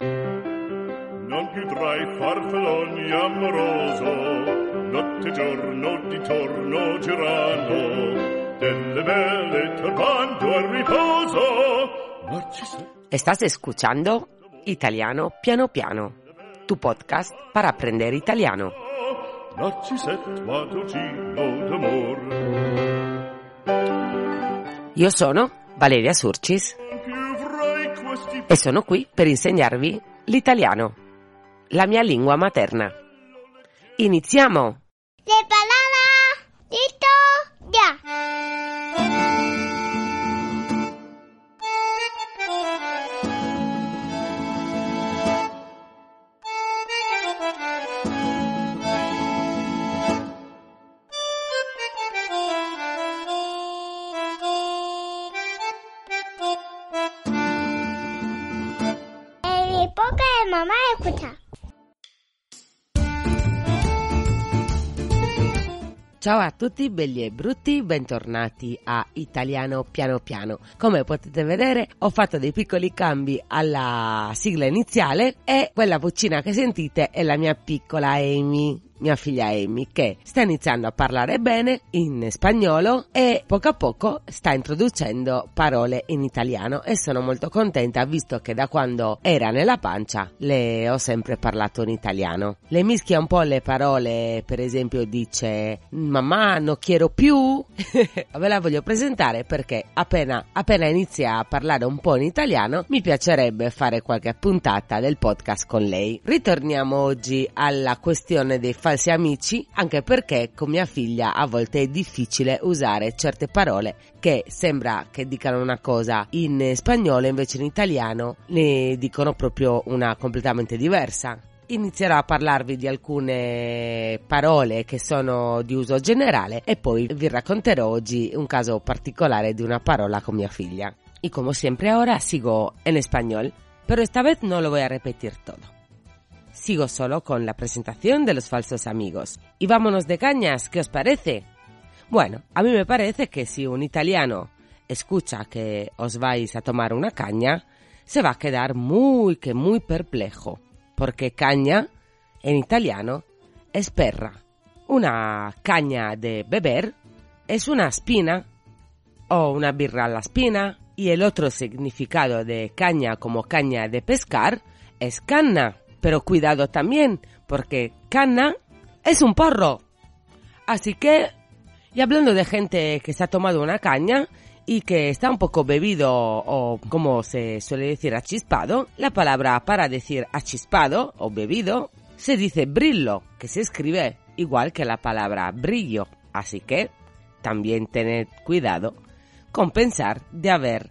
Non più tra i farfalloni amoroso, notte e giorno di torno girano, delle vele turbando al riposo. Estás escuchando Italiano Piano Piano, tu podcast para aprender italiano. Io sono Valeria Surcis e sono qui per insegnarvi l'italiano, la mia lingua materna. Iniziamo! Preparada, listo, ya. En mamá escucha. Ciao a tutti belli e brutti, bentornati a Italiano Piano Piano. Come potete vedere ho fatto dei piccoli cambi alla sigla iniziale e quella vocina che sentite è la mia piccola Amy, mia figlia Amy, che sta iniziando a parlare bene in spagnolo e poco a poco sta introducendo parole in italiano e sono molto contenta visto che da quando era nella pancia le ho sempre parlato in italiano. Le mischia un po' le parole, per esempio dice mamma non quiero più, ve la voglio presentare perché appena, appena inizia a parlare un po' in italiano mi piacerebbe fare qualche puntata del podcast con lei. Ritorniamo oggi alla questione dei falsi amici, anche perché con mia figlia a volte è difficile usare certe parole che sembra che dicano una cosa in spagnolo invece in italiano ne dicono proprio una completamente diversa. Inizierò a parlarvi di alcune parole che sono di uso generale e poi vi racconterò oggi un caso particolare di una parola con mia figlia. Y como siempre ahora sigo en español, pero esta vez no lo voy a repetir todo. Sigo solo con la presentación de los falsos amigos. Y vámonos de cañas, ¿qué os parece? Bueno, a mí me parece que si un italiano escucha que os vais a tomar una caña, se va a quedar muy que muy perplejo, porque caña en italiano es perra. Una caña de beber es una espina o una birra a la espina y el otro significado de caña como caña de pescar es canna. Pero cuidado también, porque canna es un porro. Así que, y hablando de gente que se ha tomado una caña y que está un poco bebido o como se suele decir achispado, la palabra para decir achispado o bebido se dice brillo, que se escribe igual que la palabra brillo. Así que también tened cuidado con pensar de haber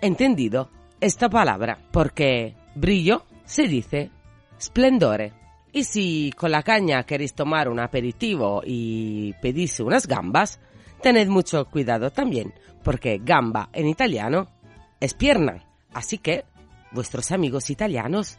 entendido esta palabra, porque brillo se dice splendore. Y si con la caña queréis tomar un aperitivo y pedís unas gambas, tened mucho cuidado también, porque gamba en italiano es pierna. Así que vuestros amigos italianos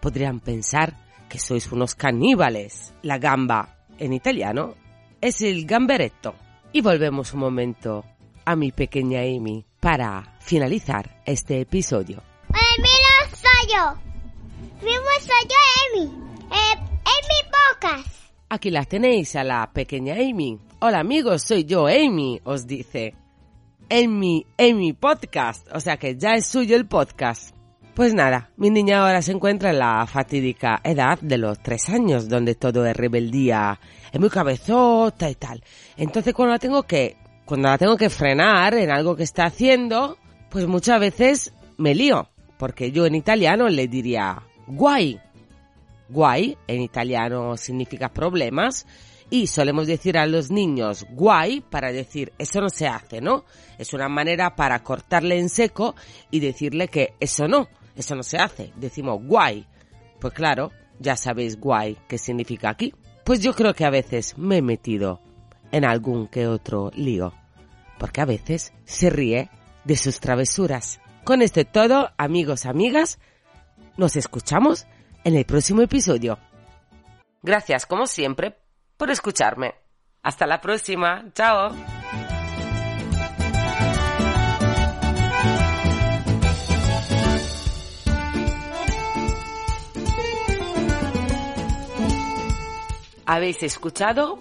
podrían pensar que sois unos caníbales. La gamba en italiano es el gamberetto. Y volvemos un momento a mi pequeña Amy para finalizar este episodio. Mira, soy yo. Soy yo, Amy. Eh, Amy. Aquí la tenéis a la pequeña Amy. Hola amigos, soy yo Amy, os dice. Amy, Amy Podcast, o sea que ya es suyo el podcast. Pues nada, mi niña ahora se encuentra en la fatídica edad de los tres años, donde todo es rebeldía, es muy cabezota y tal. Entonces cuando la tengo que, cuando la tengo que frenar en algo que está haciendo, pues muchas veces me lío, porque yo en italiano le diría guay. Guay en italiano significa problemas y solemos decir a los niños guay para decir eso no se hace, ¿no? Es una manera para cortarle en seco y decirle que eso no. Eso no se hace. Decimos guay. Pues claro, ya sabéis guay qué significa aquí. Pues yo creo que a veces me he metido en algún que otro lío. Porque a veces se ríe de sus travesuras. Con esto es todo, amigos, amigas. Nos escuchamos en el próximo episodio. Gracias, como siempre, por escucharme. Hasta la próxima. Chao. Habéis escuchado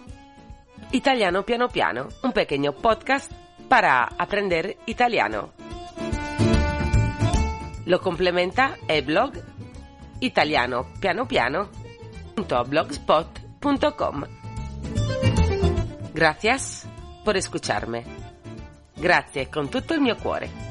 Italiano Piano Piano, un pequeño podcast para aprender italiano. Lo complementa el blog italiano piano piano.blogspot.com. Gracias por escucharme. Grazie con tutto il mio cuore.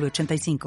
906985.